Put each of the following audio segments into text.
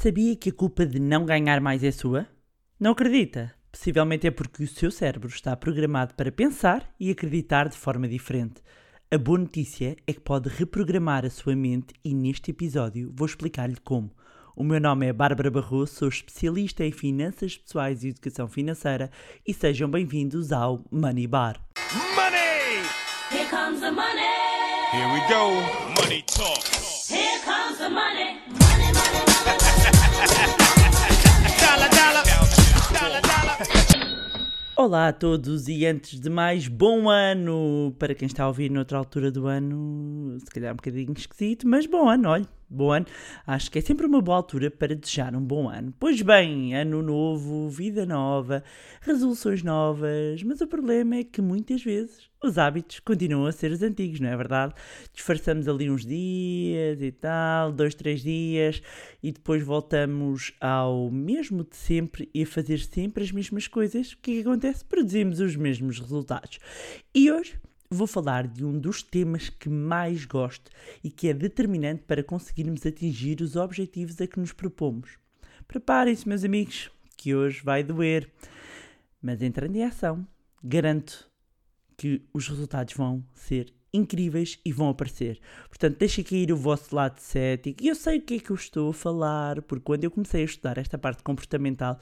Sabia que a culpa de não ganhar mais é sua? Não acredita? Possivelmente é porque o seu cérebro está programado para pensar e acreditar de forma diferente. A boa notícia é que pode reprogramar a sua mente e neste episódio vou explicar-lhe como. O meu nome é Bárbara Barroso, sou especialista em finanças pessoais e educação financeira e sejam bem-vindos ao Money Bar. Money! Here comes the money. Here we go. Money talk. Here comes the money. Olá a todos e antes de mais, bom ano! Para quem está a ouvir noutra altura do ano, se calhar um bocadinho esquisito, mas bom ano, olha, bom ano. Acho que é sempre uma boa altura para desejar um bom ano. Pois bem, ano novo, vida nova, resoluções novas, mas o problema é que muitas vezes os hábitos continuam a ser os antigos, não é verdade? Disfarçamos ali uns dias e tal, dois, três dias, e depois voltamos ao mesmo de sempre e a fazer sempre as mesmas coisas. O que é que acontece? Produzimos os mesmos resultados. E hoje vou falar de um dos temas que mais gosto e que é determinante para conseguirmos atingir os objetivos a que nos propomos. Preparem-se, meus amigos, que hoje vai doer. Mas entrando em ação, garanto que os resultados vão ser incríveis e vão aparecer. Portanto, deixem cair o vosso lado cético. E eu sei o que é que eu estou a falar, porque quando eu comecei a estudar esta parte comportamental,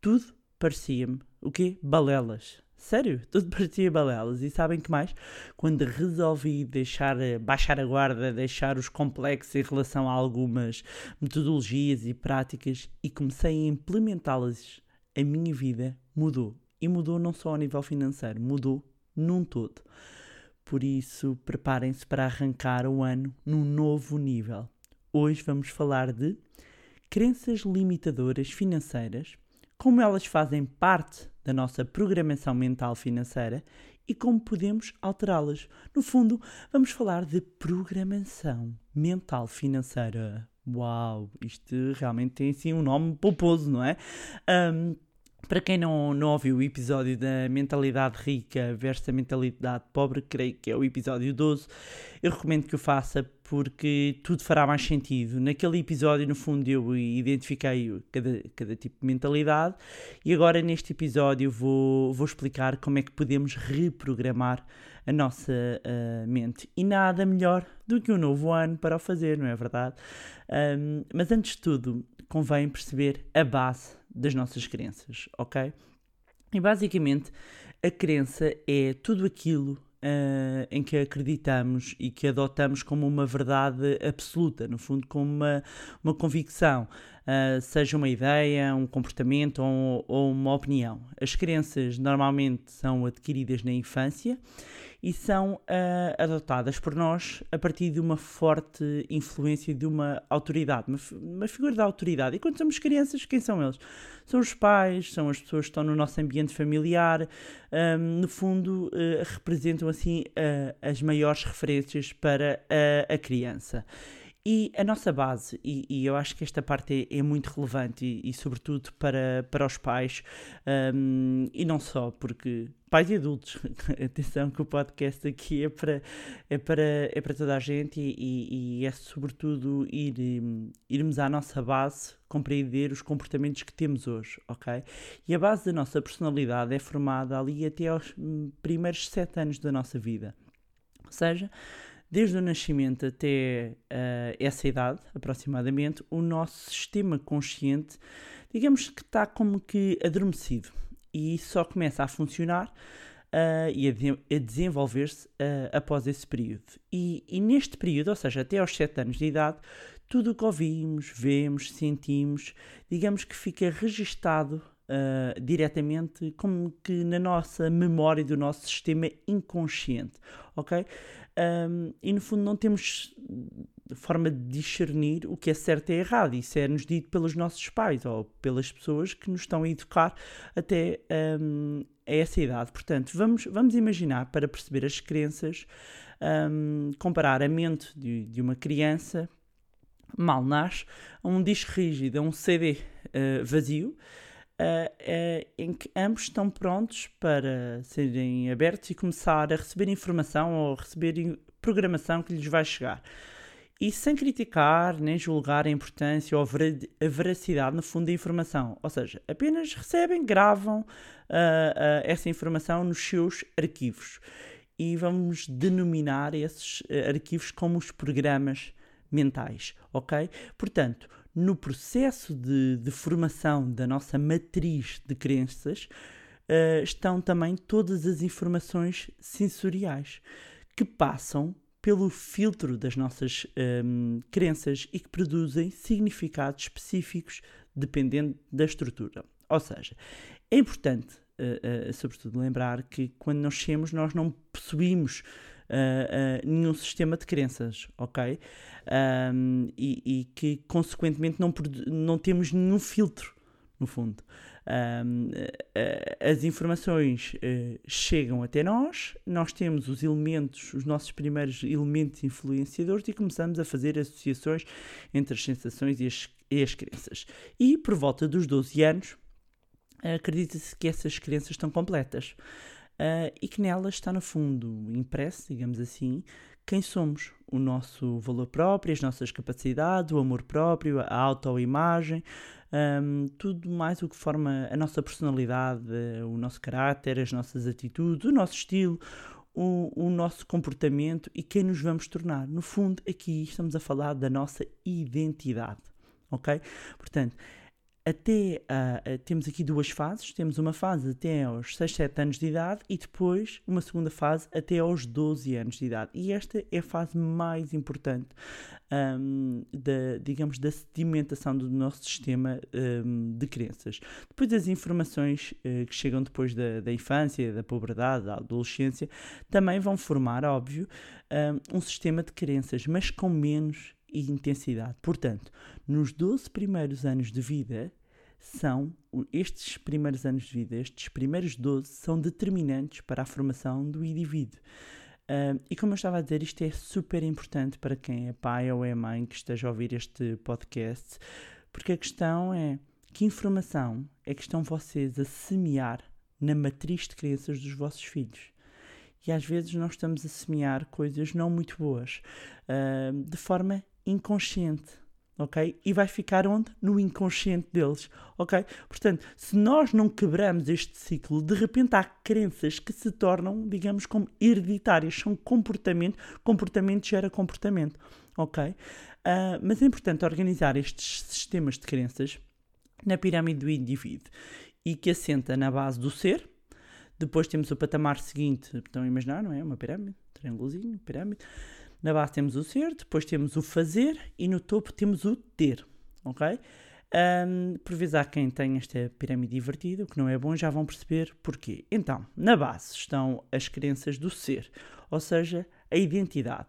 tudo parecia-me o quê? Balelas. Sério, tudo parecia balelas. E sabem que mais? Quando resolvi deixar, eh, baixar a guarda, deixar os complexos em relação a algumas metodologias e práticas e comecei a implementá-las, a minha vida mudou. E mudou não só a nível financeiro, mudou num todo. Por isso, preparem-se para arrancar o ano num novo nível. Hoje vamos falar de crenças limitadoras financeiras, como elas fazem parte da nossa programação mental financeira e como podemos alterá-las. No fundo, vamos falar de programação mental financeira. Uau, isto realmente tem assim um nome pomposo, não é? Ahm, para quem não, não ouviu o episódio da mentalidade rica versus a mentalidade pobre, creio que é o episódio 12, eu recomendo que o faça porque tudo fará mais sentido. Naquele episódio, no fundo, eu identifiquei cada, cada tipo de mentalidade e agora neste episódio vou, vou explicar como é que podemos reprogramar a nossa ah, mente. E nada melhor do que um novo ano para o fazer, não é verdade? Ahm, mas antes de tudo, convém perceber a base das nossas crenças, ok? E basicamente, a crença é tudo aquilo ah, em que acreditamos e que adotamos como uma verdade absoluta, no fundo, como uma, uma convicção, ah, seja uma ideia, um comportamento ou, ou uma opinião. As crenças normalmente são adquiridas na infância e são ah, adotadas por nós a partir de uma forte influência de uma autoridade, uma, uma figura da autoridade. E quando somos crianças, quem são eles? São os pais, são as pessoas que estão no nosso ambiente familiar, ahm, no fundo, eh, representam assim ah, as maiores referências para a criança. E a nossa base, e, e eu acho que esta parte é, é muito relevante, e, e sobretudo para, para os pais, hum, e não só, porque pais e adultos, atenção que o podcast aqui é para, é para, é para toda a gente, e, e- e é sobretudo ir, hum, irmos à nossa base, compreender os comportamentos que temos hoje, ok? E a base da nossa personalidade é formada ali até aos hum, primeiros sete anos da nossa vida. Ou seja, desde o nascimento até ah, essa idade, aproximadamente, o nosso sistema consciente, digamos que está como que adormecido e só começa a funcionar ah, e a, de- a desenvolver-se ah, após esse período. E, e neste período, ou seja, até aos 7 anos de idade, tudo o que ouvimos, vemos, sentimos, digamos que fica registado ah, diretamente como que na nossa memória do nosso sistema inconsciente, ok? Um, e no fundo não temos forma de discernir o que é certo e errado. Isso é-nos dito pelos nossos pais ou pelas pessoas que nos estão a educar até um, a essa idade. Portanto, vamos, vamos imaginar, para perceber as crenças, um, comparar a mente de, de uma criança mal nasce a um disco rígido, a um CD eh, vazio, eh, eh, em que ambos estão prontos para serem abertos e começar a receber informação ou receber programação que lhes vai chegar. e sem criticar nem julgar a importância ou a vera- a veracidade, no fundo, da informação. Ou seja, apenas recebem, gravam ah, ah, essa informação nos seus arquivos. E vamos denominar esses eh, arquivos como os programas mentais, ok? Portanto, no processo de, de formação da nossa matriz de crenças, eh, estão também todas as informações sensoriais que passam pelo filtro das nossas hum, crenças e que produzem significados específicos dependendo da estrutura. Ou seja, é importante, eh, eh, sobretudo, lembrar que quando nascemos nós não possuímos eh, nenhum sistema de crenças, ok? Ahm, e, e que, consequentemente, não, não temos nenhum filtro, no fundo. Eh, as informações eh, chegam até nós, nós temos os elementos, os nossos primeiros elementos influenciadores e começamos a fazer associações entre as sensações e as, e as crenças. E por volta dos 12 anos, acredita-se que essas crenças estão completas ah, e que nelas está, no fundo, impresso, digamos assim, quem somos, o nosso valor próprio, as nossas capacidades, o amor próprio, a autoimagem, ahm, tudo mais o que forma a nossa personalidade, o nosso caráter, as nossas atitudes, o nosso estilo, o, o nosso comportamento e quem nos vamos tornar. No fundo, aqui estamos a falar da nossa identidade, ok? Portanto, até ah, temos aqui duas fases. Temos uma fase até aos 6, 7 anos de idade e depois uma segunda fase até aos 12 anos de idade. E esta é a fase mais importante, ahm, da, digamos, da sedimentação do nosso sistema ahm, de crenças. Depois as informações eh, que chegam depois da, da infância, da puberdade, da adolescência, também vão formar, óbvio, ahm, um sistema de crenças, mas com menos intensidade. Portanto, nos 12 primeiros anos de vida, são estes primeiros anos de vida, estes primeiros 12, são determinantes para a formação do indivíduo. Ah, e como eu estava a dizer, isto é super importante para quem é pai ou é mãe que esteja a ouvir este podcast, porque a questão é que informação é que estão vocês a semear na matriz de crenças dos vossos filhos. E às vezes nós estamos a semear coisas não muito boas, ah, de forma inconsciente, ok? E vai ficar onde? No inconsciente deles, ok? Portanto, se nós não quebramos este ciclo, de repente há crenças que se tornam, digamos, como hereditárias, são comportamento, comportamento gera comportamento, ok? Ah, mas é importante organizar estes sistemas de crenças na pirâmide do indivíduo e que assenta na base do ser. Depois temos o patamar seguinte, estão a imaginar, não é? Uma pirâmide, triângulozinho, pirâmide. Na base temos o ser, depois temos o fazer e no topo temos o ter, ok? Ahm, por vezes há quem tenha esta pirâmide invertida, o que não é bom, já vão perceber porquê. Então, na base estão as crenças do ser, ou seja, a identidade.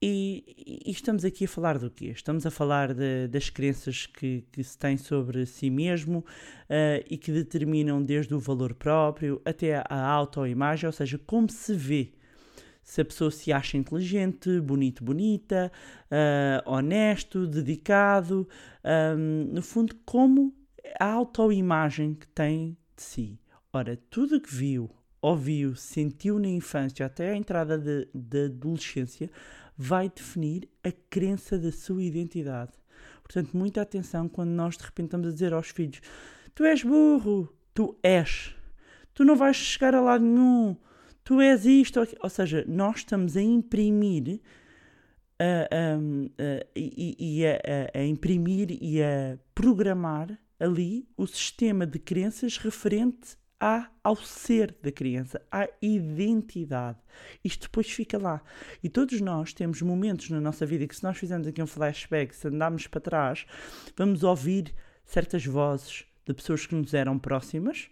E, e estamos aqui a falar do quê? Estamos a falar de- das crenças que, que se tem sobre si mesmo ah, e que determinam desde o valor próprio até a autoimagem, ou seja, como se vê. Se a pessoa se acha inteligente, bonito, bonita, ah, honesto, dedicado, ahm, no fundo, como a autoimagem que tem de si. Ora, tudo que viu, ouviu, sentiu na infância até a entrada da adolescência vai definir a crença da sua identidade. Portanto, muita atenção quando nós de repente estamos a dizer aos filhos: Tu és burro, tu és, tu não vais chegar a lado nenhum, tu és isto. ou aqui-". Ou seja, nós estamos a imprimir. E, e a imprimir e a programar ali o sistema de crenças referente à, ao ser da criança, à identidade. Isto depois fica lá. E todos nós temos momentos na nossa vida que, se nós fizermos aqui um flashback, se andarmos para trás, vamos ouvir certas vozes de pessoas que nos eram próximas.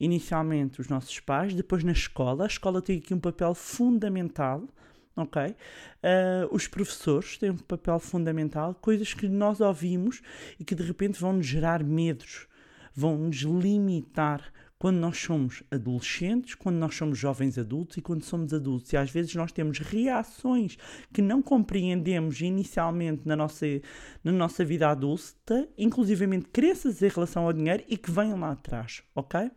Inicialmente os nossos pais, depois na escola. A escola tem aqui um papel fundamental, ok? Ah, os professores têm um papel fundamental, coisas que nós ouvimos e que de repente vão nos gerar medos, vão nos limitar quando nós somos adolescentes, quando nós somos jovens adultos e quando somos adultos. E às vezes nós temos reações que não compreendemos inicialmente na nossa, na nossa vida adulta, inclusivamente crenças em relação ao dinheiro e que vêm lá atrás, ok?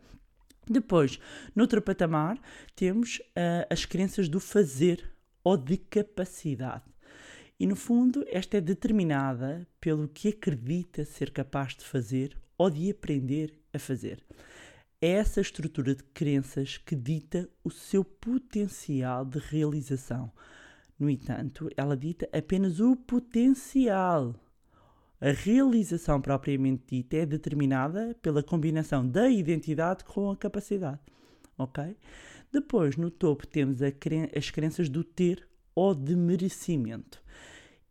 Depois, noutro patamar, temos ah, as crenças do fazer ou de capacidade. E no fundo, esta é determinada pelo que acredita ser capaz de fazer ou de aprender a fazer. É essa estrutura de crenças que dita o seu potencial de realização. No entanto, ela dita apenas o potencial. A realização propriamente dita é determinada pela combinação da identidade com a capacidade. Ok? Depois, no topo, temos as crenças do ter ou de merecimento.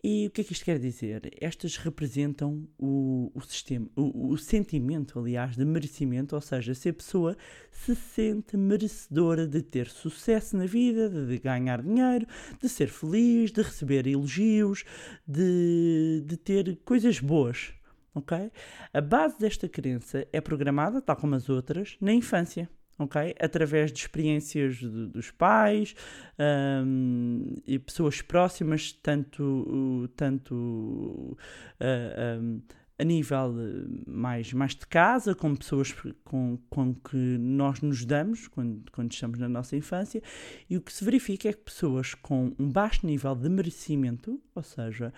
E o que é que isto quer dizer? Estas representam o, o sistema, o, o, sentimento, aliás, de merecimento, ou seja, se a pessoa se sente merecedora de ter sucesso na vida, de ganhar dinheiro, de ser feliz, de receber elogios, de, de ter coisas boas. Ok? A base desta crença é programada, tal como as outras, na infância ok? Através de experiências de, dos pais um, e pessoas próximas, tanto, tanto uh, um, a nível mais, mais de casa, como pessoas com, com que nós nos damos quando, quando estamos na nossa infância, e o que se verifica é que pessoas com um baixo nível de merecimento, ou seja,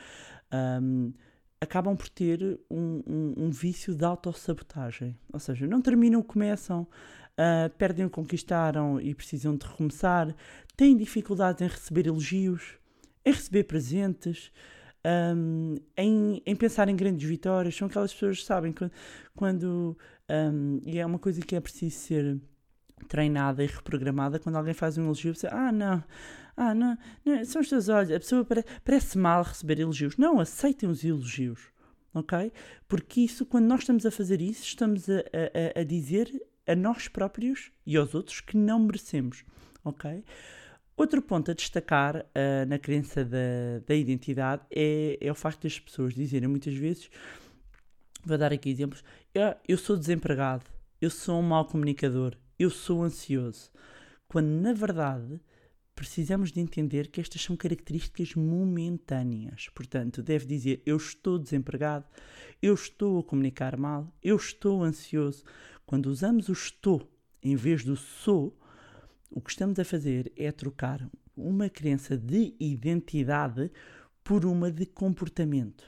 um, acabam por ter um, um, um vício de autossabotagem. Ou seja, não terminam, começam, uh, perdem o que conquistaram e precisam de recomeçar, têm dificuldades em receber elogios, em receber presentes, um, em, em, pensar em grandes vitórias. São aquelas pessoas que sabem quando. quando um, e é uma coisa que é preciso ser treinada e reprogramada quando alguém faz um elogio, você, ah, não, ah, não, não, são os teus olhos, a pessoa parece, parece mal receber elogios. Não, aceitem os elogios, ok? Porque isso, quando nós estamos a fazer isso, estamos a, a, a dizer a nós próprios e aos outros que não merecemos, ok? Outro ponto a destacar uh, na crença da, da identidade é, é o facto das pessoas dizerem muitas vezes, vou dar aqui exemplos, eu, eu sou desempregado, eu sou um mau comunicador, eu sou ansioso, quando na verdade precisamos de entender que estas são características momentâneas. Portanto, deve dizer eu estou desempregado, eu estou a comunicar mal, eu estou ansioso. Quando usamos o estou em vez do sou, o que estamos a fazer é trocar uma crença de identidade por uma de comportamento.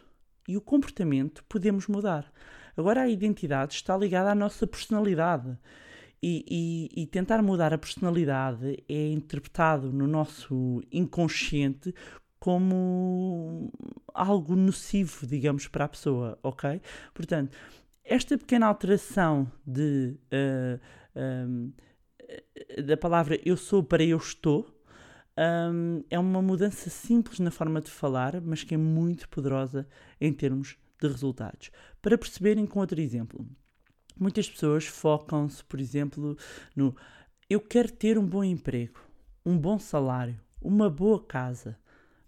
E o comportamento podemos mudar. Agora, a identidade está ligada à nossa personalidade. E, e, e, tentar mudar a personalidade é interpretado no nosso inconsciente como algo nocivo, digamos, para a pessoa, ok? Portanto, esta pequena alteração de, uh, um, da palavra eu sou para eu estou um, é uma mudança simples na forma de falar, mas que é muito poderosa em termos de resultados. Para perceberem com outro exemplo, muitas pessoas focam-se, por exemplo, no eu quero ter um bom emprego, um bom salário, uma boa casa,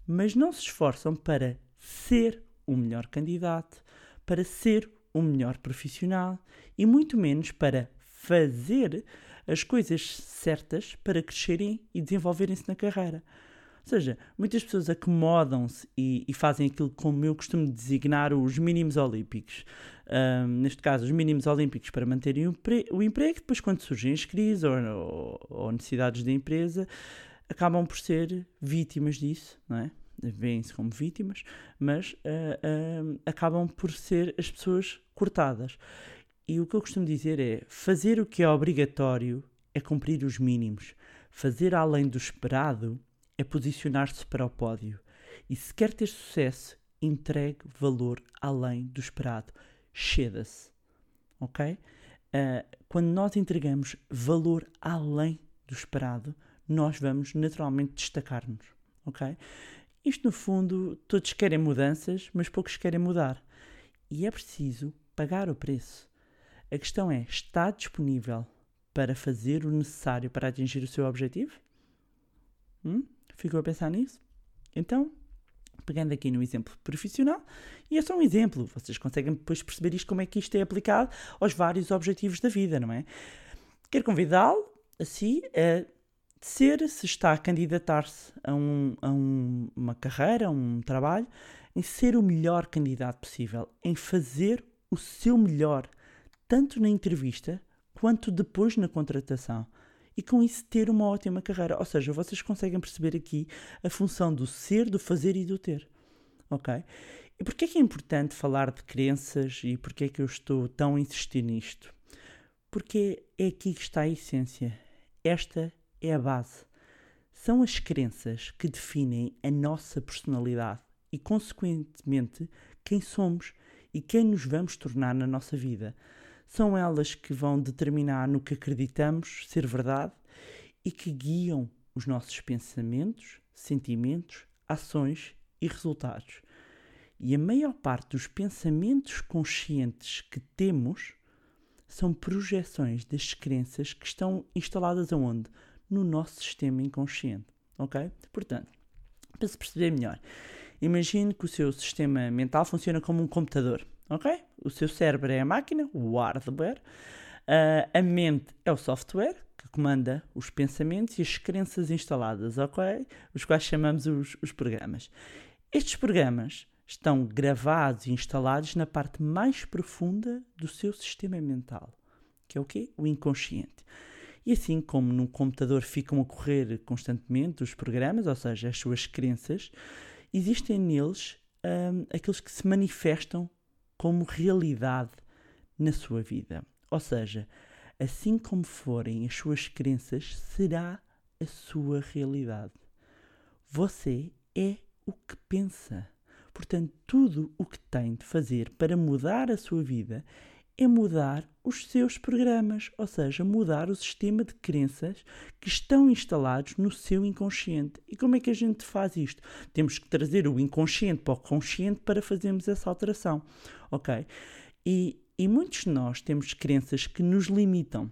mas não se esforçam para ser o melhor candidato, para ser o melhor profissional e muito menos para fazer as coisas certas para crescerem e desenvolverem-se na carreira. Ou seja, muitas pessoas acomodam-se e, e, fazem aquilo como eu costumo designar os mínimos olímpicos. Um, neste caso, os mínimos olímpicos para manterem o, o emprego, depois, quando surgem as crises ou, ou, ou necessidades da empresa, acabam por ser vítimas disso, não é? Veem-se como vítimas, mas uh, uh, acabam por ser as pessoas cortadas. E o que eu costumo dizer é: fazer o que é obrigatório é cumprir os mínimos. Fazer além do esperado é posicionar-se para o pódio. E se quer ter sucesso, entregue valor além do esperado. Ceda-se. Ok? Uh, quando nós entregamos valor além do esperado, nós vamos naturalmente destacar-nos. Ok? Isto, no fundo, todos querem mudanças, mas poucos querem mudar. E é preciso pagar o preço. A questão é: está disponível para fazer o necessário para atingir o seu objetivo? Hum? Ficou a pensar nisso? Então, pegando aqui no exemplo profissional, e é só um exemplo, vocês conseguem depois perceber isto, como é que isto é aplicado aos vários objetivos da vida, não é? Quero convidá-lo, assim, a ser, se está a candidatar-se a, um, a um, uma carreira, a um trabalho, em ser o melhor candidato possível, em fazer o seu melhor, tanto na entrevista quanto depois na contratação. E com isso ter uma ótima carreira. Ou seja, vocês conseguem perceber aqui a função do ser, do fazer e do ter. ok? E porquê é que é importante falar de crenças e porquê é que eu estou tão a insistir nisto? Porque é aqui que está a essência. Esta é a base. São as crenças que definem a nossa personalidade e, consequentemente, quem somos e quem nos vamos tornar na nossa vida. São elas que vão determinar no que acreditamos ser verdade e que guiam os nossos pensamentos, sentimentos, ações e resultados. E a maior parte dos pensamentos conscientes que temos são projeções das crenças que estão instaladas aonde? No nosso sistema inconsciente, ok? Portanto, para se perceber melhor, imagine que o seu sistema mental funciona como um computador, ok? O seu cérebro é a máquina, o hardware, ah, a mente é o software que comanda os pensamentos e as crenças instaladas, ok? Os quais chamamos os, os programas. Estes programas estão gravados e instalados na parte mais profunda do seu sistema mental, que é o quê? O inconsciente. E assim como num computador ficam a correr constantemente os programas, ou seja, as suas crenças, existem neles hum, aqueles que se manifestam como realidade na sua vida. Ou seja, assim como forem as suas crenças, será a sua realidade. Você é o que pensa. Portanto, tudo o que tem de fazer para mudar a sua vida é mudar os seus programas, ou seja, mudar o sistema de crenças que estão instalados no seu inconsciente. E como é que a gente faz isto? Temos que trazer o inconsciente para o consciente para fazermos essa alteração, ok? E, e muitos de nós temos crenças que nos limitam.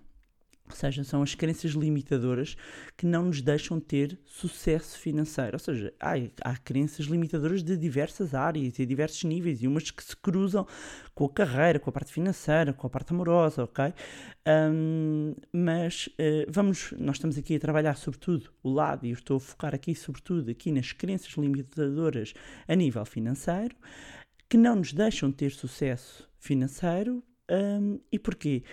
Ou seja, são as crenças limitadoras que não nos deixam ter sucesso financeiro. Ou seja, há, há crenças limitadoras de diversas áreas e diversos níveis, e umas que se cruzam com a carreira, com a parte financeira, com a parte amorosa, ok? Hum, mas eh, vamos, nós estamos aqui a trabalhar sobretudo o lado, e eu estou a focar aqui sobretudo aqui nas crenças limitadoras a nível financeiro, que não nos deixam ter sucesso financeiro. hum, e porquê? porque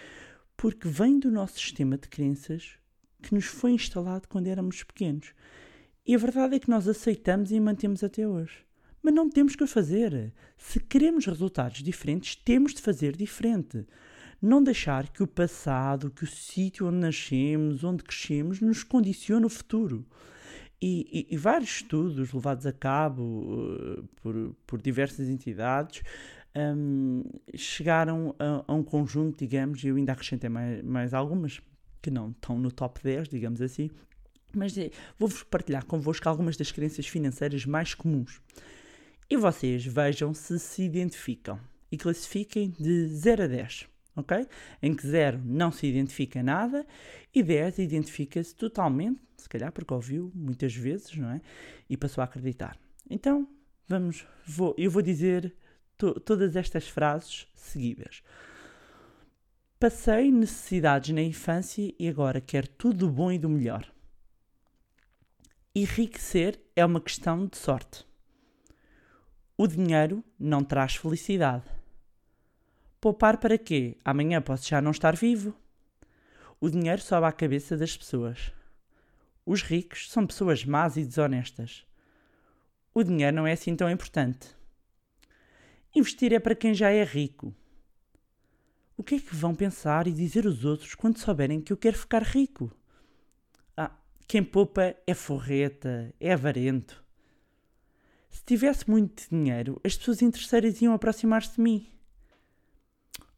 vem do nosso sistema de crenças que nos foi instalado quando éramos pequenos. E a verdade é que nós aceitamos e mantemos até hoje. Mas não temos que o fazer. Se queremos resultados diferentes, temos de fazer diferente. Não deixar que o passado, que o sítio onde nascemos, onde crescemos, nos condicione o futuro. E, e- e vários estudos levados a cabo eh, por, por diversas entidades hum, chegaram a, a um conjunto, digamos, e eu ainda acrescentei mais, mais algumas que não estão no top 10, digamos assim, mas eh, vou-vos partilhar convosco algumas das crenças financeiras mais comuns. E vocês vejam se se identificam e classifiquem de 0 a 10, ok? Em que 0 não se identifica nada e 10 identifica-se totalmente, se calhar porque ouviu muitas vezes, não é? E passou a acreditar. Então, vamos, vou, eu vou dizer todas estas frases seguidas. Passei necessidades na infância e agora quero tudo do bom e do melhor. Enriquecer é uma questão de sorte. O dinheiro não traz felicidade. Poupar para quê? Amanhã posso já não estar vivo. O dinheiro sobe à cabeça das pessoas. Os ricos são pessoas más e desonestas. O dinheiro não é assim tão importante. Investir é para quem já é rico. O que é que vão pensar e dizer os outros quando souberem que eu quero ficar rico? Ah, quem poupa é forreta, é avarento. Se tivesse muito dinheiro, as pessoas interesseiras iam aproximar-se de mim.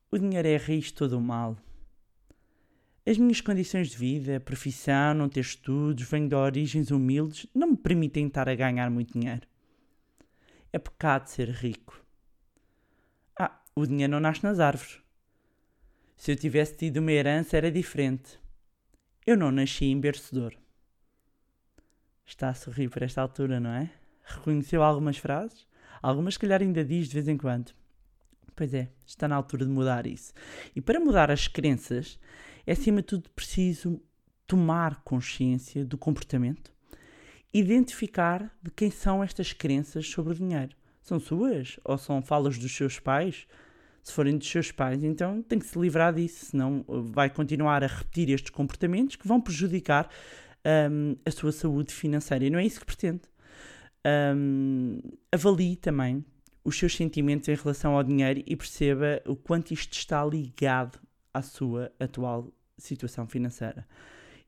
O dinheiro é a raiz de todo o mal. As minhas condições de vida, profissão, não ter estudos, venho de origens humildes, não me permitem estar a ganhar muito dinheiro. É pecado ser rico. O dinheiro não nasce nas árvores. Se eu tivesse tido uma herança era diferente. Eu não nasci em berço de ouro. Está a sorrir por esta altura, não é? Reconheceu algumas frases? Algumas, se calhar, ainda diz de vez em quando. Pois é, está na altura de mudar isso. E para mudar as crenças, é acima de tudo preciso tomar consciência do comportamento, identificar de quem são estas crenças sobre o dinheiro. São suas ou são falas dos seus pais? Se forem dos seus pais, então tem que se livrar disso, senão uh, vai continuar a repetir estes comportamentos que vão prejudicar hum, a sua saúde financeira. E não é isso que pretende. Hum, avalie também os seus sentimentos em relação ao dinheiro e perceba o quanto isto está ligado à sua atual situação financeira.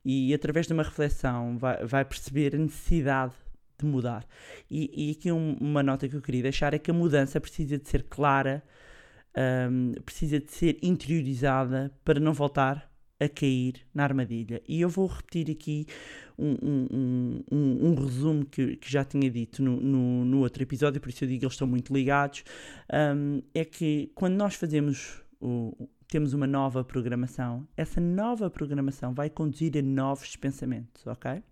E através de uma reflexão vai, vai perceber a necessidade de mudar. E, e aqui um- uma nota que eu queria deixar é que a mudança precisa de ser clara, hum, precisa de ser interiorizada para não voltar a cair na armadilha. E eu vou repetir aqui um, um- um- um- um resumo que, que já tinha dito no, no, no outro episódio, por isso eu digo que eles estão muito ligados. é que quando nós fazemos o, temos uma nova programação, essa nova programação vai conduzir a novos pensamentos, ok?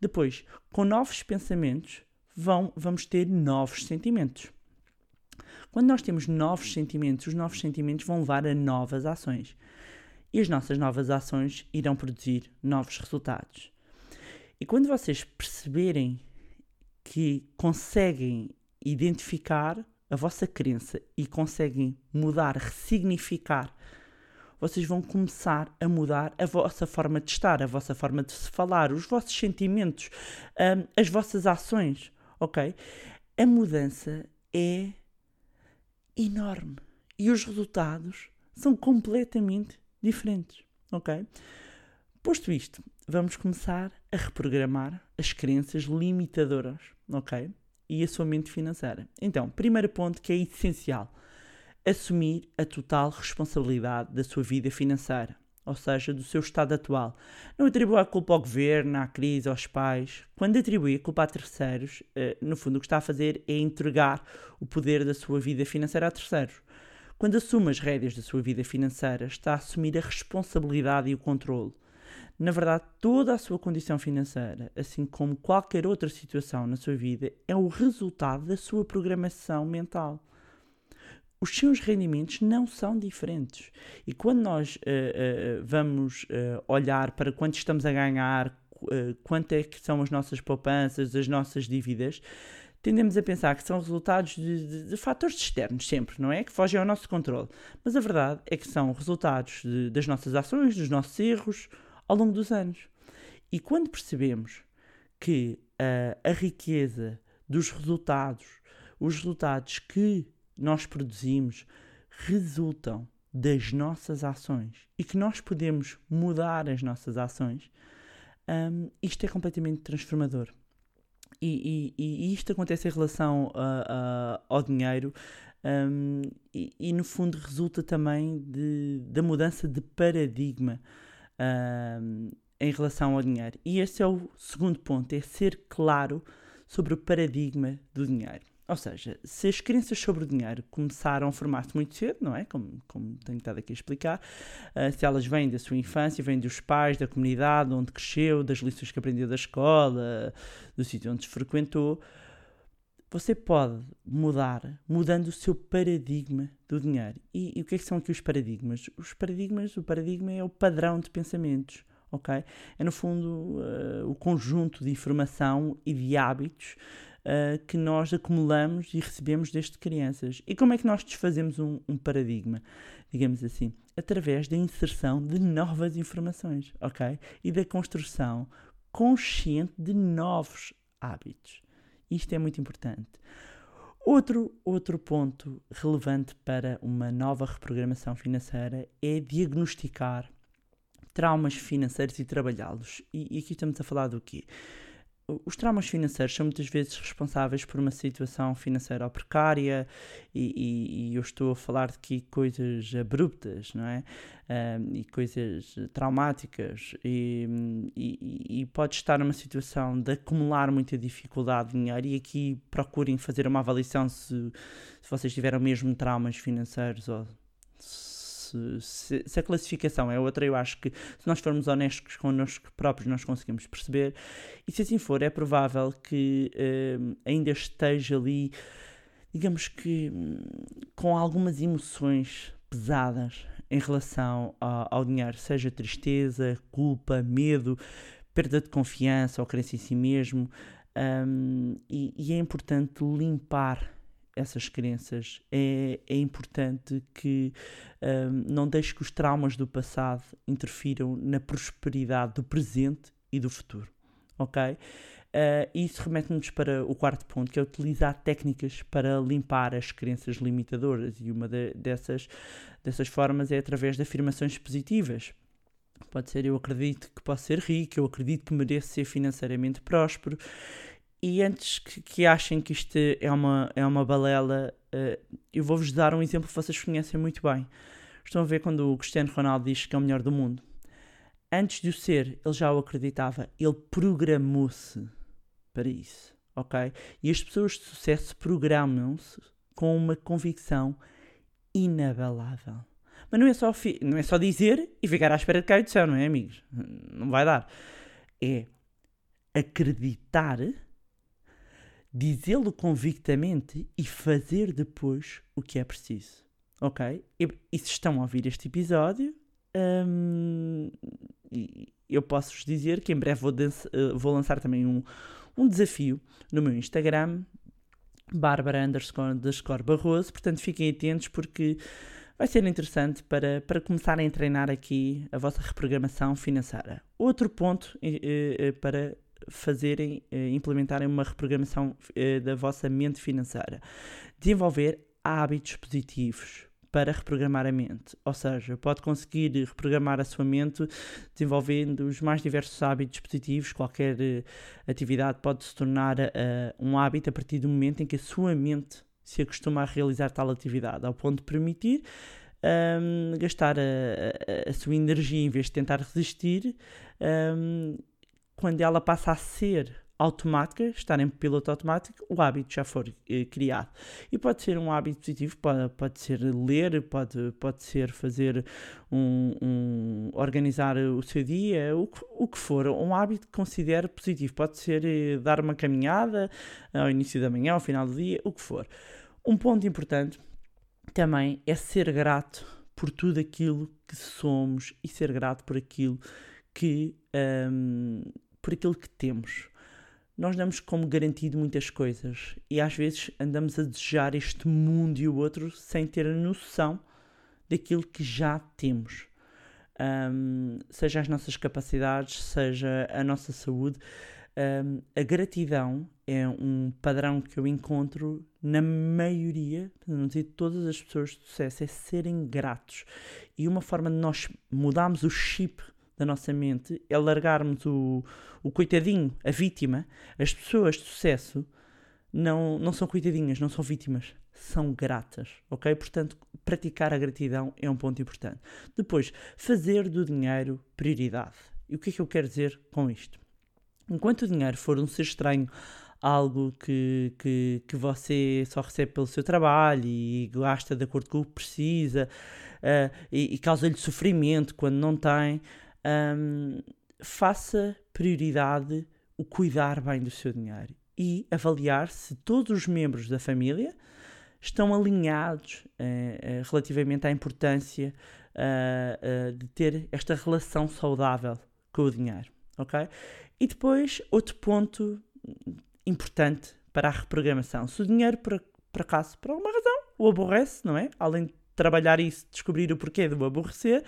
Depois, com novos pensamentos, vão, vamos ter novos sentimentos. Quando nós temos novos sentimentos, os novos sentimentos vão levar a novas ações. E as nossas novas ações irão produzir novos resultados. E quando vocês perceberem que conseguem identificar a vossa crença e conseguem mudar, ressignificar, vocês vão começar a mudar a vossa forma de estar, a vossa forma de se falar, os vossos sentimentos, hum, as vossas ações, ok? A mudança é enorme e os resultados são completamente diferentes, ok? Posto isto, vamos começar a reprogramar as crenças limitadoras, ok? E a sua mente financeira. Então, primeiro ponto que é essencial: assumir a total responsabilidade da sua vida financeira, ou seja, do seu estado atual. Não atribua a culpa ao governo, à crise, aos pais. Quando atribui a culpa a terceiros, eh, no fundo o que está a fazer é entregar o poder da sua vida financeira a terceiros. Quando assume as rédeas da sua vida financeira, está a assumir a responsabilidade e o controle. Na verdade, toda a sua condição financeira, assim como qualquer outra situação na sua vida, é o resultado da sua programação mental. Os seus rendimentos não são diferentes. E quando nós eh, eh, vamos eh, olhar para quanto estamos a ganhar, qu- quanto é que são as nossas poupanças, as nossas dívidas, tendemos a pensar que são resultados de, de- de fatores externos, sempre, não é? Que fogem ao nosso controle. Mas a verdade é que são resultados de- das nossas ações, dos nossos erros ao longo dos anos. E quando percebemos que a riqueza dos resultados, os resultados que nós produzimos, resultam das nossas ações e que nós podemos mudar as nossas ações, hum, isto é completamente transformador. E, e- e isto acontece em relação a- a- ao dinheiro hum, e, e, no fundo resulta também de, da mudança de paradigma hum, em relação ao dinheiro. E esse é o segundo ponto, é ser claro sobre o paradigma do dinheiro. Ou seja, se as crenças sobre o dinheiro começaram a formar-se muito cedo, não é? Como, como tenho estado aqui a explicar, ah, se elas vêm da sua infância, vêm dos pais, da comunidade onde cresceu, das lições que aprendeu da escola, do sítio onde se frequentou, você pode mudar, mudando o seu paradigma do dinheiro. E, e o que é que são aqui os paradigmas? Os paradigmas, o paradigma é o padrão de pensamentos, ok? É no fundo ah, o conjunto de informação e de hábitos ah, que nós acumulamos e recebemos desde crianças. E como é que nós desfazemos um, um paradigma? Digamos assim, através da inserção de novas informações, ok? E da construção consciente de novos hábitos. Isto é muito importante. Outro, outro ponto relevante para uma nova reprogramação financeira é diagnosticar traumas financeiros e trabalhá-los. E, e aqui estamos a falar do quê? Os traumas financeiros são muitas vezes responsáveis por uma situação financeira precária e, e- e eu estou a falar de aqui coisas abruptas, não é? E coisas traumáticas e, e, pode estar numa situação de acumular muita dificuldade de dinheiro e aqui procurem fazer uma avaliação se, se vocês tiveram mesmo traumas financeiros ou se- se a classificação é outra, eu acho que se nós formos honestos connosco próprios nós conseguimos perceber e se assim for é provável que ahm, ainda esteja ali digamos que com algumas emoções pesadas em relação a- ao dinheiro, seja tristeza, culpa, medo, perda de confiança ou crença em si mesmo. hum, e, e é importante limpar essas crenças. É, é importante que hum, não deixe que os traumas do passado interfiram na prosperidade do presente e do futuro. Ok? Uh, isso remete-nos para o quarto ponto, que é utilizar técnicas para limpar as crenças limitadoras. E uma de, dessas, dessas formas é através de afirmações positivas. Pode ser eu acredito que posso ser rico, eu acredito que mereço ser financeiramente próspero. E antes que, que achem que isto é uma, é uma balela, uh, eu vou-vos dar um exemplo que vocês conhecem muito bem. Estão a ver quando o Cristiano Ronaldo diz que é o melhor do mundo. Antes de o ser, ele já o acreditava. Ele programou-se para isso, ok? E as pessoas de sucesso programam-se com uma convicção inabalável. Mas não é, só não é só dizer e ficar à espera de cair do céu, não é, amigos? Não vai dar. É acreditar, dizê-lo convictamente e fazer depois o que é preciso. Ok? E, e se estão a ouvir este episódio, hum, eu posso-vos dizer que em breve vou, vou lançar também um, um desafio no meu Instagram, Bárbara underscore Barroso, portanto fiquem atentos porque vai ser interessante para, para começarem a treinar aqui a vossa reprogramação financeira. Outro ponto eh, eh, para fazerem, eh, implementarem uma reprogramação da vossa mente financeira. Desenvolver hábitos positivos para reprogramar a mente. Ou seja, pode conseguir reprogramar a sua mente desenvolvendo os mais diversos hábitos positivos. Qualquer uh, atividade pode se tornar uh, um hábito a partir do momento em que a sua mente se acostuma a realizar tal atividade, ao ponto de permitir um, ehm, gastar a, a, a, sua energia em vez de tentar resistir. Um, ehm, quando ela passa a ser automática, estar em piloto automático, o hábito já for eh, criado. E pode ser um hábito positivo, pode, pode ser ler, pode, pode ser fazer um, um organizar o seu dia, o, o que for, um hábito que considere positivo. Pode ser eh, dar uma caminhada ao início da manhã, ao final do dia, o que for. Um ponto importante também é ser grato por tudo aquilo que somos e ser grato por aquilo que um, por aquilo que temos nós damos como garantido muitas coisas e às vezes andamos a desejar este mundo e o outro sem ter a noção daquilo que já temos. Um, seja as nossas capacidades, seja a nossa saúde. Um, a gratidão é um padrão que eu encontro na maioria, não dizer todas as pessoas de sucesso, é serem gratos. E uma forma de nós mudarmos o chip da nossa mente é largarmos o, o coitadinho, a vítima. As pessoas de sucesso não, não são coitadinhas, não são vítimas, são gratas, ok? Portanto, praticar a gratidão é um ponto importante. Depois, fazer do dinheiro prioridade. E o que é que eu quero dizer com isto? Enquanto o dinheiro for um ser estranho, algo que, que, que você só recebe pelo seu trabalho e gasta de acordo com o que precisa uh, e, e causa-lhe sofrimento quando não tem, um, faça prioridade o cuidar bem do seu dinheiro e avaliar se todos os membros da família estão alinhados uh, uh, relativamente à importância uh, de ter esta relação saudável com o dinheiro, ok? E depois, outro ponto importante para a reprogramação. Se o dinheiro, por, por acaso, por alguma razão, o aborrece, não é? Além de trabalhar isso, descobrir o porquê de o aborrecer,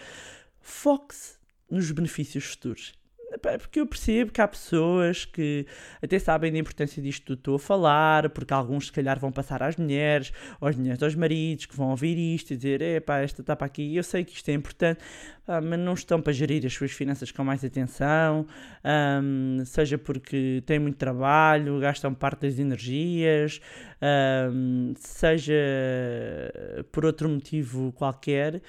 foque-se nos benefícios futuros. Porque eu percebo que há pessoas que até sabem da importância disto que estou a falar, porque alguns se calhar vão passar às mulheres, ou mulheres aos maridos, que vão ouvir isto e dizer, epá, esta está para aqui, eu sei que isto é importante, mas não estão para gerir as suas finanças com mais atenção, um, seja porque têm muito trabalho, gastam parte das energias, um, seja por outro motivo qualquer,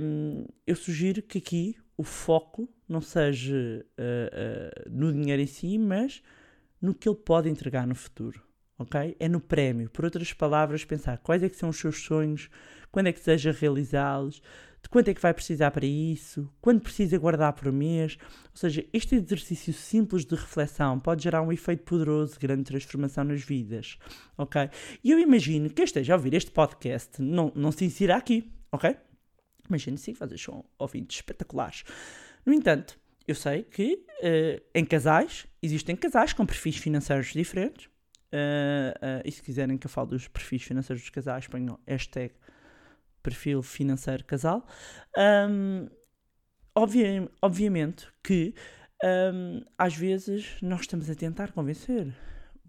um, eu sugiro que aqui o foco não seja uh, uh, no dinheiro em si, mas no que ele pode entregar no futuro. Ok? É no prémio. Por outras palavras, pensar quais é que são os seus sonhos, quando é que deseja realizá-los, de quanto é que vai precisar para isso, quando precisa guardar por mês. Ou seja, este exercício simples de reflexão pode gerar um efeito poderoso de grande transformação nas vidas. Ok? E eu imagino que esteja a ouvir este podcast não, não se insira aqui. Ok? Imagina sim, vocês são ouvintes espetaculares. No entanto, eu sei que uh, em casais, existem casais com perfis financeiros diferentes. Uh, uh, e se quiserem que eu fale dos perfis financeiros dos casais, ponham hashtag perfil financeiro casal. Um, obvi obviamente que hum, às vezes nós estamos a tentar convencer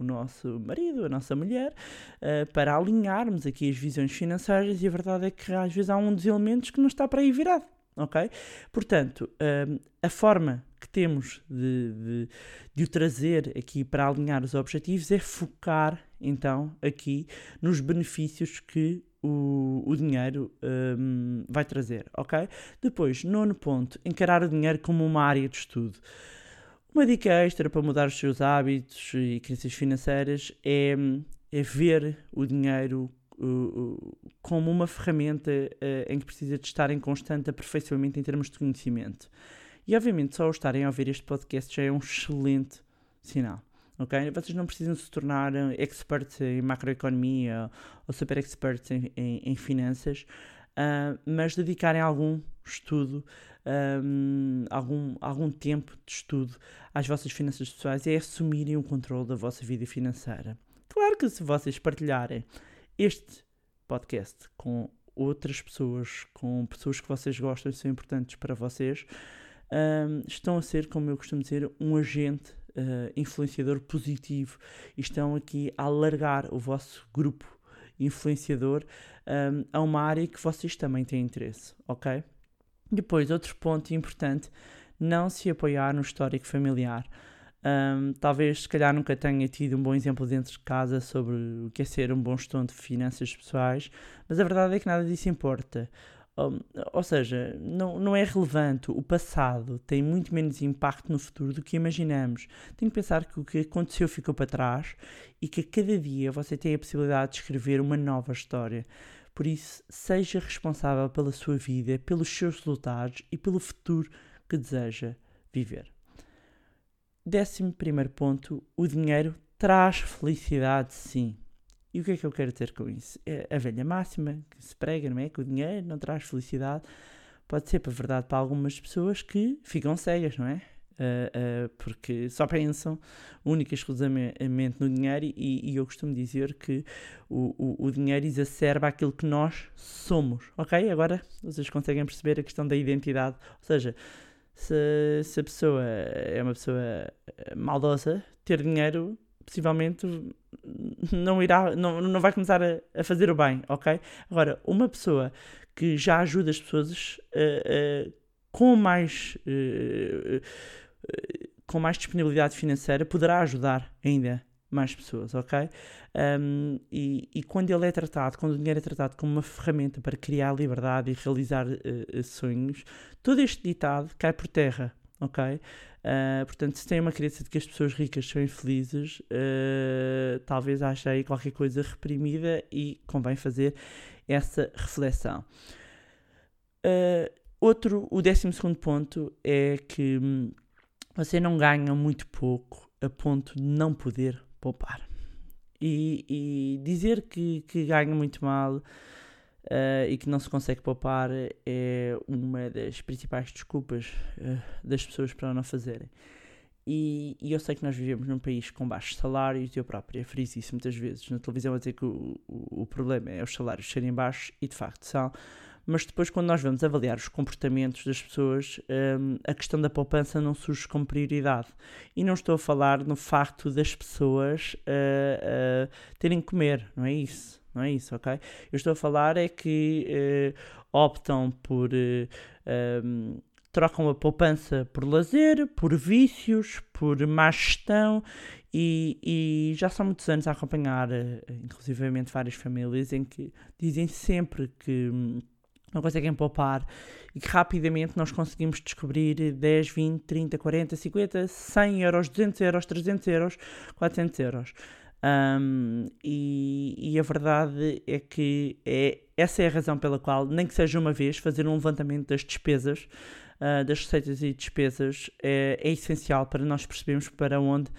o nosso marido, a nossa mulher, uh, para alinharmos aqui as visões financeiras e a verdade é que às vezes há um dos elementos que não está para aí virado, ok? Portanto, hum, a forma que temos de, de, de o trazer aqui para alinhar os objetivos é focar então aqui nos benefícios que o, o dinheiro um, vai trazer, ok? Depois, nono ponto, encarar o dinheiro como uma área de estudo. Uma dica extra para mudar os seus hábitos e crenças financeiras é, é ver o dinheiro uh, como uma ferramenta uh, em que precisa de estar em constante aperfeiçoamento em termos de conhecimento. E obviamente só o estarem a ouvir este podcast já é um excelente sinal. ok? Vocês não precisam se tornar experts em macroeconomia ou super experts em, em, em finanças, uh, mas dedicarem algum estudo, um, algum, algum tempo de estudo às vossas finanças pessoais é assumirem o controle da vossa vida financeira. Claro que se vocês partilharem este podcast com outras pessoas, com pessoas que vocês gostam e são importantes para vocês, um, estão a ser, como eu costumo dizer, um agente uh, influenciador positivo e estão aqui a alargar o vosso grupo influenciador um, a uma área que vocês também têm interesse, ok? Depois, outro ponto importante, não se apoiar no histórico familiar. Um, talvez, se calhar, nunca tenha tido um bom exemplo dentro de casa sobre o que é ser um bom gestor de finanças pessoais, mas a verdade é que nada disso importa. Um, ou seja, não, não é relevante. O passado tem muito menos impacto no futuro do que imaginamos. Tem que pensar que o que aconteceu ficou para trás e que a cada dia você tem a possibilidade de escrever uma nova história. Por isso, seja responsável pela sua vida, pelos seus resultados e pelo futuro que deseja viver. Décimo primeiro ponto: o dinheiro traz felicidade, sim. E o que é que eu quero dizer com isso? É a velha máxima que se prega, não é? Que o dinheiro não traz felicidade. Pode ser para verdade para algumas pessoas que ficam cegas, não é? Uh, uh, porque só pensam única e exclusivamente no dinheiro e, e, eu costumo dizer que o, o, o, dinheiro exacerba aquilo que nós somos, ok? Agora vocês conseguem perceber a questão da identidade, ou seja, se, se a pessoa é uma pessoa maldosa, ter dinheiro possivelmente não irá, não, não vai começar a, a fazer o bem, ok? Agora, uma pessoa que já ajuda as pessoas uh, uh, com mais uh, com mais disponibilidade financeira poderá ajudar ainda mais pessoas, ok? Um, e, e, quando ele é tratado, quando o dinheiro é tratado como uma ferramenta para criar liberdade e realizar sonhos, todo este ditado cai por terra, ok? Uh, portanto, se tem uma crença de que as pessoas ricas são infelizes, uh, talvez ache aí qualquer coisa reprimida e convém fazer essa reflexão. Uh, outro, o décimo segundo ponto é que hum, você não ganha muito pouco a ponto de não poder poupar. E, e dizer que, que ganha muito mal uh, e que não se consegue poupar é uma das principais desculpas uh, das pessoas para não fazerem. E, e, eu sei que nós vivemos num país com baixos salários, eu próprio friso isso muitas vezes na televisão a dizer que o, o, o problema é os salários serem baixos, e de facto são, mas depois, quando nós vamos avaliar os comportamentos das pessoas, um, a questão da poupança não surge como prioridade. E não estou a falar no facto das pessoas uh, uh, terem que comer, não é isso não é isso, ok? Eu estou a falar é que uh, optam por. Uh, eh, um, ehm, trocam a poupança por lazer, por vícios, por má gestão e, e já são muitos anos a acompanhar, uh, inclusivamente várias famílias, em que dizem sempre que um, não conseguem poupar e que rapidamente nós conseguimos descobrir 10, 20, 30, 40, 50, 100 euros, 200 euros, 300 euros, 400 euros. Um, e, e, a verdade é que é, essa é a razão pela qual, nem que seja uma vez, fazer um levantamento das despesas, uh, das receitas e despesas, é, é, essencial para nós percebermos para onde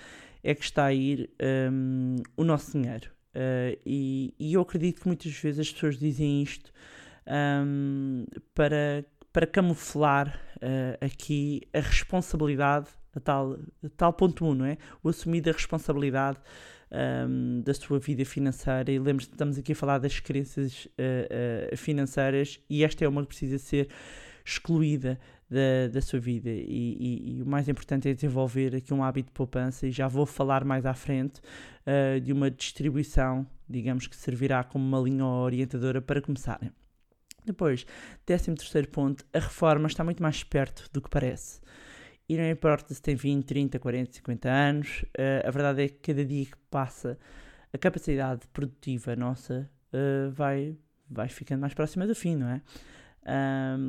é que está a ir um, o nosso dinheiro. Uh, e, e, eu acredito que muitas vezes as pessoas dizem isto um, para, para camuflar uh, aqui a responsabilidade, a tal, a tal ponto 1, um, não é? O assumir da responsabilidade um, da sua vida financeira. E lembre-se, estamos aqui a falar das crenças uh, uh, financeiras e esta é uma que precisa ser excluída da, da sua vida. E, e- e o mais importante é desenvolver aqui um hábito de poupança, e já vou falar mais à frente uh, de uma distribuição, digamos que servirá como uma linha orientadora para começarem. Depois, décimo terceiro ponto, a reforma está muito mais perto do que parece. E não importa se tem 20, 30, 40, 50 anos, uh, a verdade é que cada dia que passa, a capacidade produtiva nossa uh, vai, vai ficando mais próxima do fim, não é?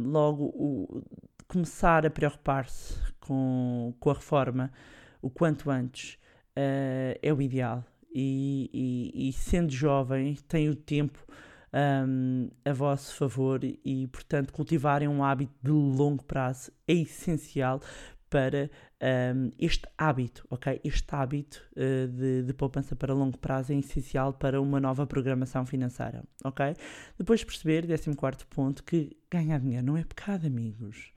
Logo, o- começar a preocupar-se com, com a reforma o quanto antes uh, é o ideal. E, e- e sendo jovem, tem o tempo um, a vosso favor e, portanto, cultivarem um hábito de longo prazo é essencial para um, este hábito, ok? Este hábito uh, de, de poupança para longo prazo é essencial para uma nova programação financeira, ok? Depois de perceber, 14 ponto, que ganhar dinheiro não é pecado, amigos.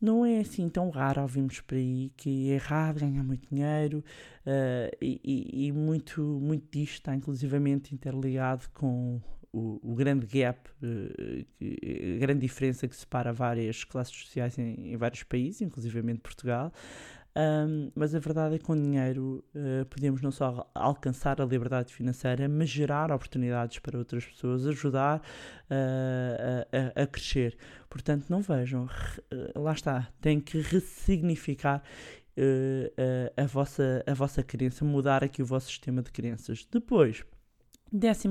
Não é assim tão raro ouvirmos por aí que é errado ganhar muito dinheiro uh, e, e- e muito, muito disto está inclusivamente interligado com o, o grande gap, uh, que- a grande diferença que separa várias classes sociais em, em vários países, inclusivamente Portugal. Um, mas a verdade é que com dinheiro uh, podemos não só alcançar a liberdade financeira, mas gerar oportunidades para outras pessoas, ajudar uh, a, a- crescer. Portanto, não vejam, lá está, tem que ressignificar uh, a, vossa, a vossa crença, mudar aqui o vosso sistema de crenças. Depois,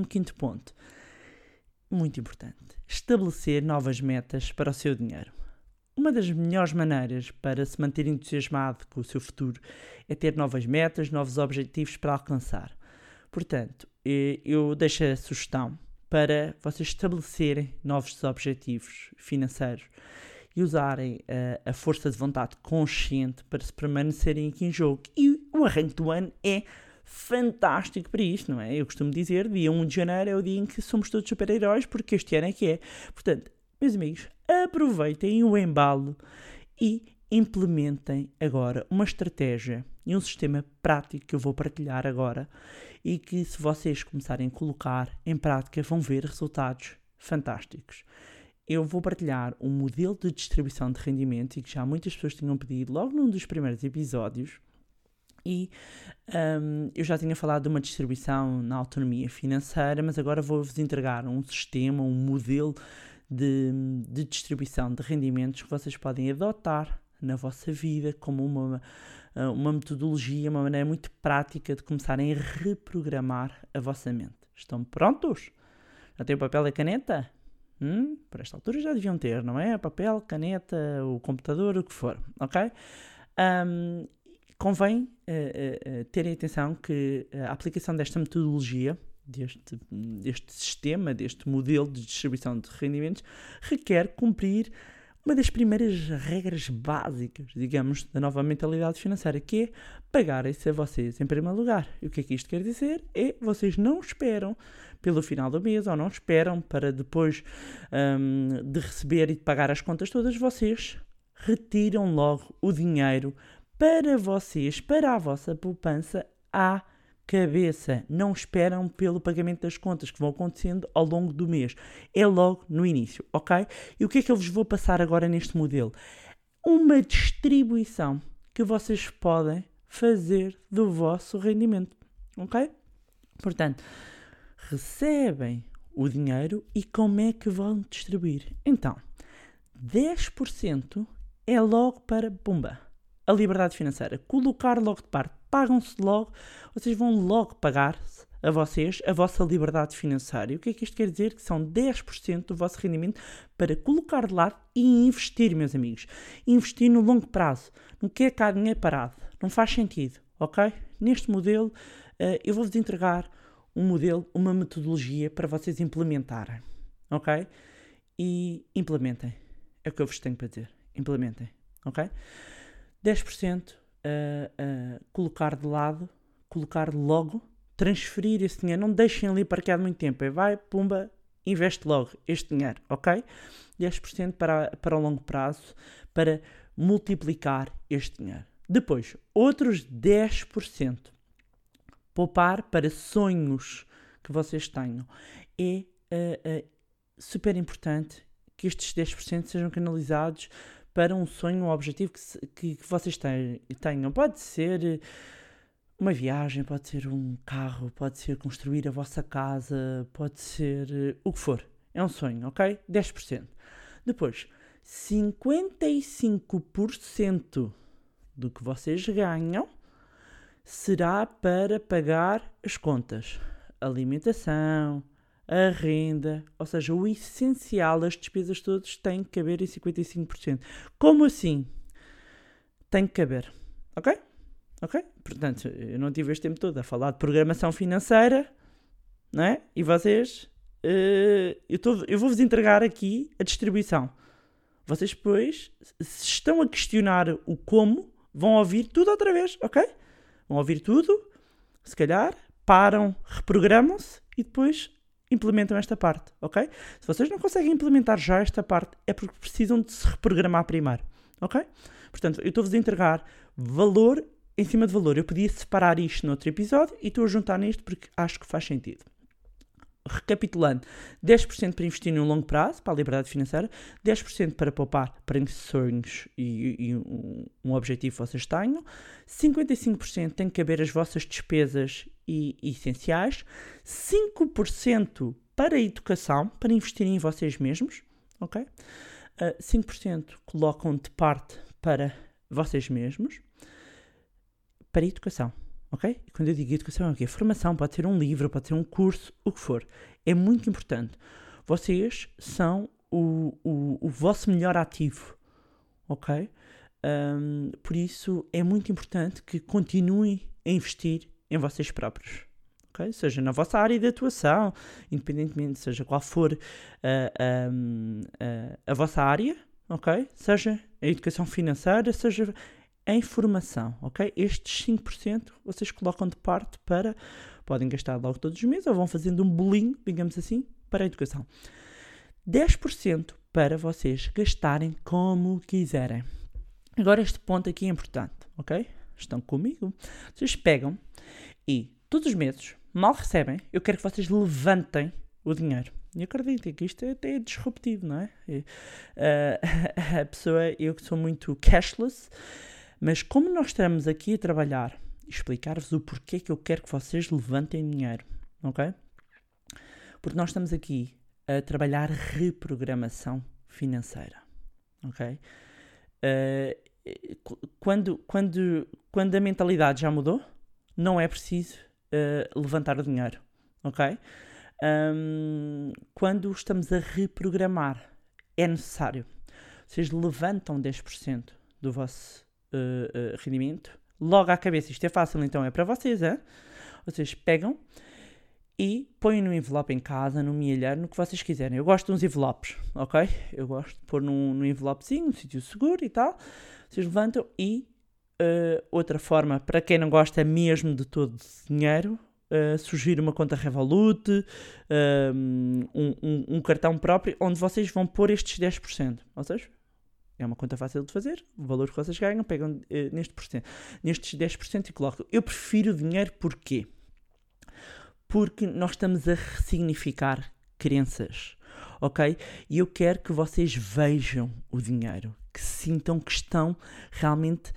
15 ponto, muito importante, estabelecer novas metas para o seu dinheiro. Uma das melhores maneiras para se manter entusiasmado com o seu futuro é ter novas metas, novos objetivos para alcançar. Portanto, eu deixo a sugestão para vocês estabelecerem novos objetivos financeiros e usarem eh, a força de vontade consciente para se permanecerem aqui em jogo. E o arranque do ano é fantástico para isto, não é? Eu costumo dizer, dia 1 de janeiro é o dia em que somos todos super-heróis, porque este ano é que é. Portanto, meus amigos, aproveitem o embalo e implementem agora uma estratégia e um sistema prático que eu vou partilhar agora e que se vocês começarem a colocar em prática vão ver resultados fantásticos. Eu vou partilhar um modelo de distribuição de rendimento e que já muitas pessoas tinham pedido logo num dos primeiros episódios. E hum, eu já tinha falado de uma distribuição na autonomia financeira, mas agora vou-vos entregar um sistema, um modelo de, de distribuição de rendimentos que vocês podem adotar na vossa vida como uma, uh, uma metodologia, uma maneira muito prática de começarem a reprogramar a vossa mente. Estão prontos? Já têm o papel e a caneta? Hum? Por esta altura já deviam ter, não é? Papel, caneta, o computador, o que for, ok? Um, convém eh, eh, terem atenção que a aplicação desta metodologia, deste, deste sistema, deste modelo de distribuição de rendimentos, requer cumprir uma das primeiras regras básicas, digamos, da nova mentalidade financeira, que é pagarem-se a vocês em primeiro lugar. E o que é que isto quer dizer? É vocês não esperam pelo final do mês ou não esperam para depois hum, de receber e de pagar as contas todas, vocês retiram logo o dinheiro para vocês, para a vossa poupança à cabeça. Não esperam pelo pagamento das contas que vão acontecendo ao longo do mês. É logo no início, ok? E o que é que eu vos vou passar agora neste modelo? Uma distribuição que vocês podem fazer do vosso rendimento, ok? Portanto, recebem o dinheiro e como é que vão distribuir? Então, 10% é logo para, pumba, a liberdade financeira. Colocar logo de parte, pagam-se logo, vocês vão logo pagar-se a vocês a vossa liberdade financeira. E o que é que isto quer dizer? Que são 10% do vosso rendimento para colocar de lado e investir, meus amigos. Investir no longo prazo. Não quer cá dinheiro parado. Não faz sentido, ok? Neste modelo, eh, eu vou-vos entregar um modelo, uma metodologia para vocês implementarem, ok? E implementem. É o que eu vos tenho para dizer. Implementem, ok? 10% a, a colocar de lado, colocar logo, transferir esse dinheiro, não deixem ali parqueado muito tempo, é vai, pumba, investe logo este dinheiro, ok? 10% para, para o longo prazo, para multiplicar este dinheiro. Depois, outros 10%, poupar para sonhos que vocês tenham. É uh, uh, super importante que estes 10% sejam canalizados para um sonho, um objetivo que, se- que- que vocês tenham. Pode ser uma viagem, pode ser um carro, pode ser construir a vossa casa, pode ser eh, o que for. É um sonho, ok? 10%. Depois, 55% do que vocês ganham será para pagar as contas, alimentação, a renda, ou seja, o essencial, as despesas todas têm que caber em 55%. Como assim? Tem que caber, ok? Ok? Portanto, eu não tive este tempo todo a falar de programação financeira, não é? E vocês, eh, eu, tô- eu vou-vos entregar aqui a distribuição. Vocês depois, se estão a questionar o como, vão ouvir tudo outra vez, ok? Vão ouvir tudo, se calhar, param, reprogramam-se e depois implementam esta parte, ok? Se vocês não conseguem implementar já esta parte, é porque precisam de se reprogramar primeiro, ok? Portanto, eu estou-vos a entregar valor em cima de valor. Eu podia separar isto noutro episódio e estou a juntar nisto porque acho que faz sentido. Recapitulando, 10% para investir no longo prazo, para a liberdade financeira, 10% para poupar para sonhos e, e um, um objetivo vocês tenham, 55% tem que caber as vossas despesas e, e essenciais, 5% para a educação, para investirem em vocês mesmos, ok? Uh, 5% colocam de parte para vocês mesmos, para a educação, ok? Quando eu digo educação, é o quê? Formação, pode ser um livro, pode ser um curso, o que for. É muito importante. Vocês são o, o, o vosso melhor ativo, ok? Ahm, por isso é muito importante que continuem a investir em vocês próprios. ok? Seja na vossa área de atuação, independentemente, seja qual for ah, ahm, ah, a vossa área, ok? Seja a educação financeira, seja em formação, ok? Estes 5% vocês colocam de parte para, podem gastar logo todos os meses ou vão fazendo um bolinho, digamos assim, para a educação. 10% para vocês gastarem como quiserem. Agora este ponto aqui é importante, ok? Estão comigo? Vocês pegam e todos os meses, mal recebem, eu quero que vocês levantem o dinheiro. E acreditem que isto é até disruptivo, não é? E, ah, a pessoa, eu que sou muito cashless, mas como nós estamos aqui a trabalhar, explicar-vos o porquê que eu quero que vocês levantem dinheiro, ok? Porque nós estamos aqui a trabalhar reprogramação financeira, ok? Qu- quando, quando, quando a mentalidade já mudou, não é preciso eh, levantar o dinheiro, ok? Ahm, quando estamos a reprogramar, é necessário. Vocês levantam 10% do vosso eh, rendimento logo à cabeça. Isto é fácil, então é para vocês, é? Vocês pegam e põem no envelope em casa, no milheiro, no que vocês quiserem. Eu gosto de uns envelopes, ok? Eu gosto de pôr num, num envelopezinho, num sítio seguro e tal. Vocês levantam e eh, outra forma, para quem não gosta mesmo de todo dinheiro, eh, sugiro uma conta Revolut, eh, um, um- um cartão próprio, onde vocês vão pôr estes 10%. Ou seja, é uma conta fácil de fazer, o valor que vocês ganham, pegam eh, neste porcento, nestes 10% e colocam. Eu prefiro dinheiro porquê? Porque nós estamos a ressignificar crenças, ok? E eu quero que vocês vejam o dinheiro, que sintam que estão realmente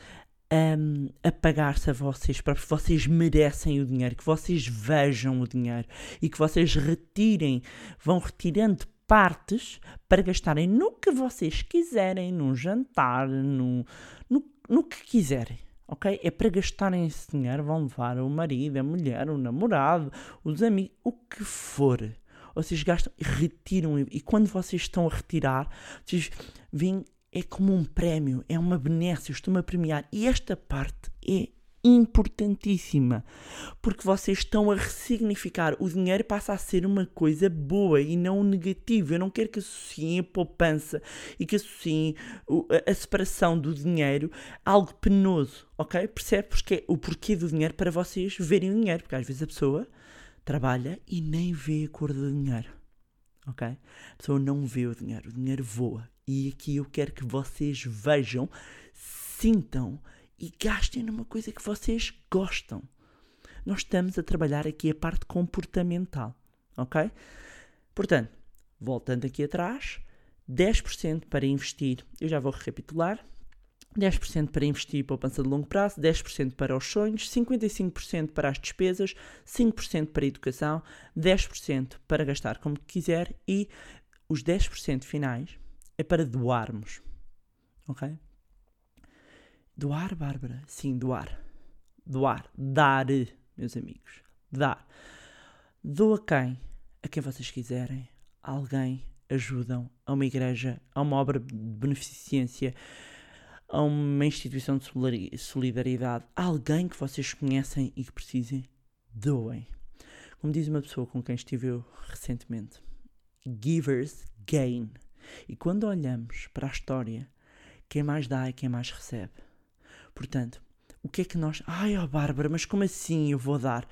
hum, a pagar-se a vocês próprios, vocês merecem o dinheiro, que vocês vejam o dinheiro e que vocês retirem, vão retirando partes para gastarem no que vocês quiserem, num jantar, no, no, no que quiserem. Ok? É para gastarem esse dinheiro, vão levar o marido, a mulher, o namorado, os amigos, o que for. Vocês gastam e retiram. E quando vocês estão a retirar, vocês veem, é como um prémio, é uma benécia, eu estou-me a premiar. E esta parte é importantíssima, porque vocês estão a ressignificar. O dinheiro passa a ser uma coisa boa e não negativa. Eu não quero que associem a poupança e que associem a, separação do dinheiro algo penoso, ok? Percebe porque, o porquê do dinheiro para vocês verem o dinheiro, porque às vezes a pessoa trabalha e nem vê a cor do dinheiro. Ok? A pessoa não vê o dinheiro, o dinheiro voa. E aqui eu quero que vocês vejam, sintam e gastem numa coisa que vocês gostam. Nós estamos a trabalhar aqui a parte comportamental, ok? Portanto, voltando aqui atrás, 10% para investir, eu já vou recapitular. 10% para investir poupança de longo prazo, 10% para os sonhos, 55% para as despesas, 5% para a educação, 10% para gastar como quiser e os 10% finais é para doarmos. Ok? Doar, Bárbara? Sim, doar. Doar. Dar, meus amigos. Dar. Doa quem? A quem vocês quiserem. A alguém. Ajudam. A uma igreja. A uma obra de beneficência. A uma instituição de solidari- solidariedade. A alguém que vocês conhecem e que precisem. Doem. Como diz uma pessoa com quem estive eu recentemente. Givers gain. E quando olhamos para a história, quem mais dá é quem mais recebe. Portanto, o que é que nós. Ai, ó Bárbara, mas como assim eu vou dar?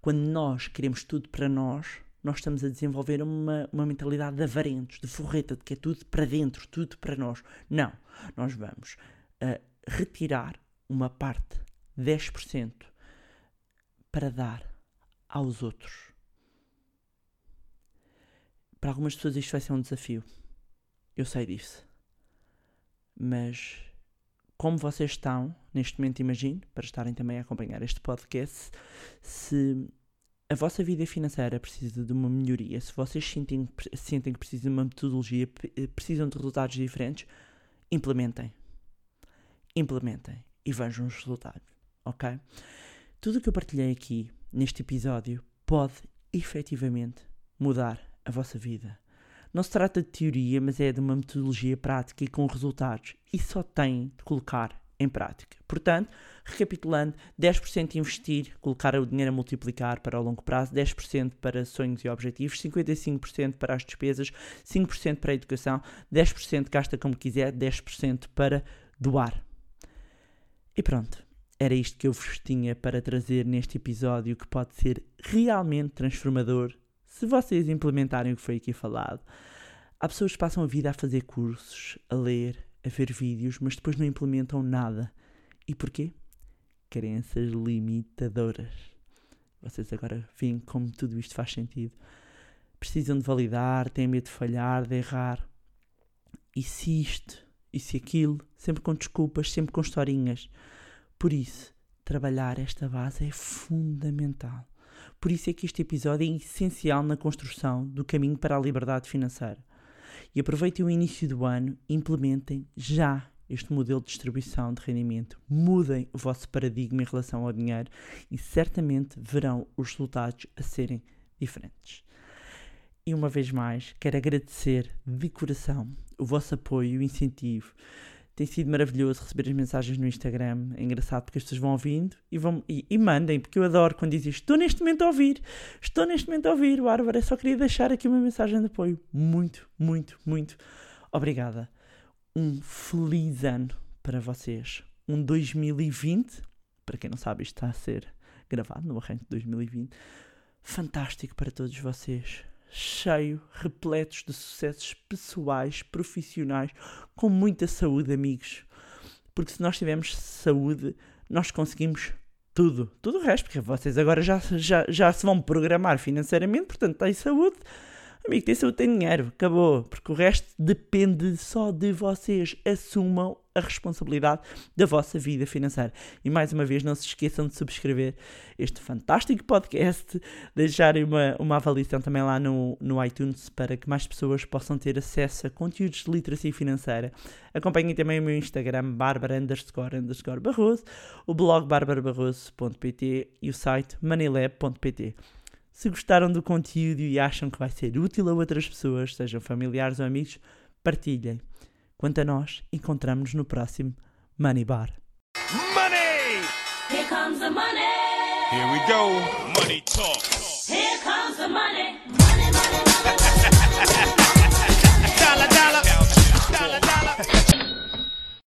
Quando nós queremos tudo para nós, nós estamos a desenvolver uma, uma mentalidade de avarentos, de forreta, de que é tudo para dentro, tudo para nós. Não. Nós vamos ah, retirar uma parte, 10%, para dar aos outros. Para algumas pessoas isto vai ser um desafio. Eu sei disso. Mas como vocês estão, neste momento imagino, para estarem também a acompanhar este podcast, se a vossa vida financeira precisa de uma melhoria, se vocês sentem, sentem que precisam de uma metodologia, eh, precisam de resultados diferentes, implementem. Implementem e vejam os resultados, ok? Tudo o que eu partilhei aqui neste episódio pode efetivamente mudar a vossa vida. Não se trata de teoria, mas é de uma metodologia prática e com resultados. E só tem de colocar em prática. Portanto, recapitulando, 10% investir, colocar o dinheiro a multiplicar para o longo prazo, 10% para sonhos e objetivos, 55% para as despesas, 5% para a educação, 10% gasta como quiser, 10% para doar. E pronto, era isto que eu vos tinha para trazer neste episódio que pode ser realmente transformador se vocês implementarem o que foi aqui falado. Há pessoas que passam a vida a fazer cursos, a ler, a ver vídeos, mas depois não implementam nada. E porquê? Crenças limitadoras. Vocês agora veem como tudo isto faz sentido. Precisam de validar, têm medo de falhar, de errar. E se isto, e se aquilo, sempre com desculpas, sempre com historinhas. Por isso, trabalhar esta base é fundamental. Por isso é que este episódio é essencial na construção do caminho para a liberdade financeira. E aproveitem o início do ano implementem já este modelo de distribuição de rendimento. Mudem o vosso paradigma em relação ao dinheiro e certamente verão os resultados a serem diferentes. E uma vez mais, quero agradecer de coração o vosso apoio e o incentivo. Tem sido maravilhoso receber as mensagens no Instagram. É engraçado porque as pessoas vão ouvindo e, vão, e, e mandem, porque eu adoro quando dizem estou neste momento a ouvir, estou neste momento a ouvir. Bárbara, só queria deixar aqui uma mensagem de apoio. Muito, muito, muito obrigada. Um feliz ano para vocês. Um 2020, para quem não sabe, isto está a ser gravado no arranque de 2020. Fantástico para todos vocês cheio, repletos de sucessos pessoais, profissionais, com muita saúde, amigos. Porque se nós tivermos saúde, nós conseguimos tudo. Tudo o resto, porque vocês agora já, já, já se vão programar financeiramente, portanto, têm saúde. Amigo, tem saúde, tem dinheiro, acabou. Porque o resto depende só de vocês. Assumam a responsabilidade da vossa vida financeira. E mais uma vez, não se esqueçam de subscrever este fantástico podcast, deixarem uma, uma avaliação também lá no, no iTunes para que mais pessoas possam ter acesso a conteúdos de literacia financeira. Acompanhem também o meu Instagram, barbara underscore underscore barroso, o blog barbarabarroso.pt e o site moneylab.pt. Se gostaram do conteúdo e acham que vai ser útil a outras pessoas, sejam familiares ou amigos, partilhem. Quanto a nós, encontramos-nos no próximo Money Bar. Money! Here comes the money. Here we go. Money talk. Here comes the money. Money, money, money, money.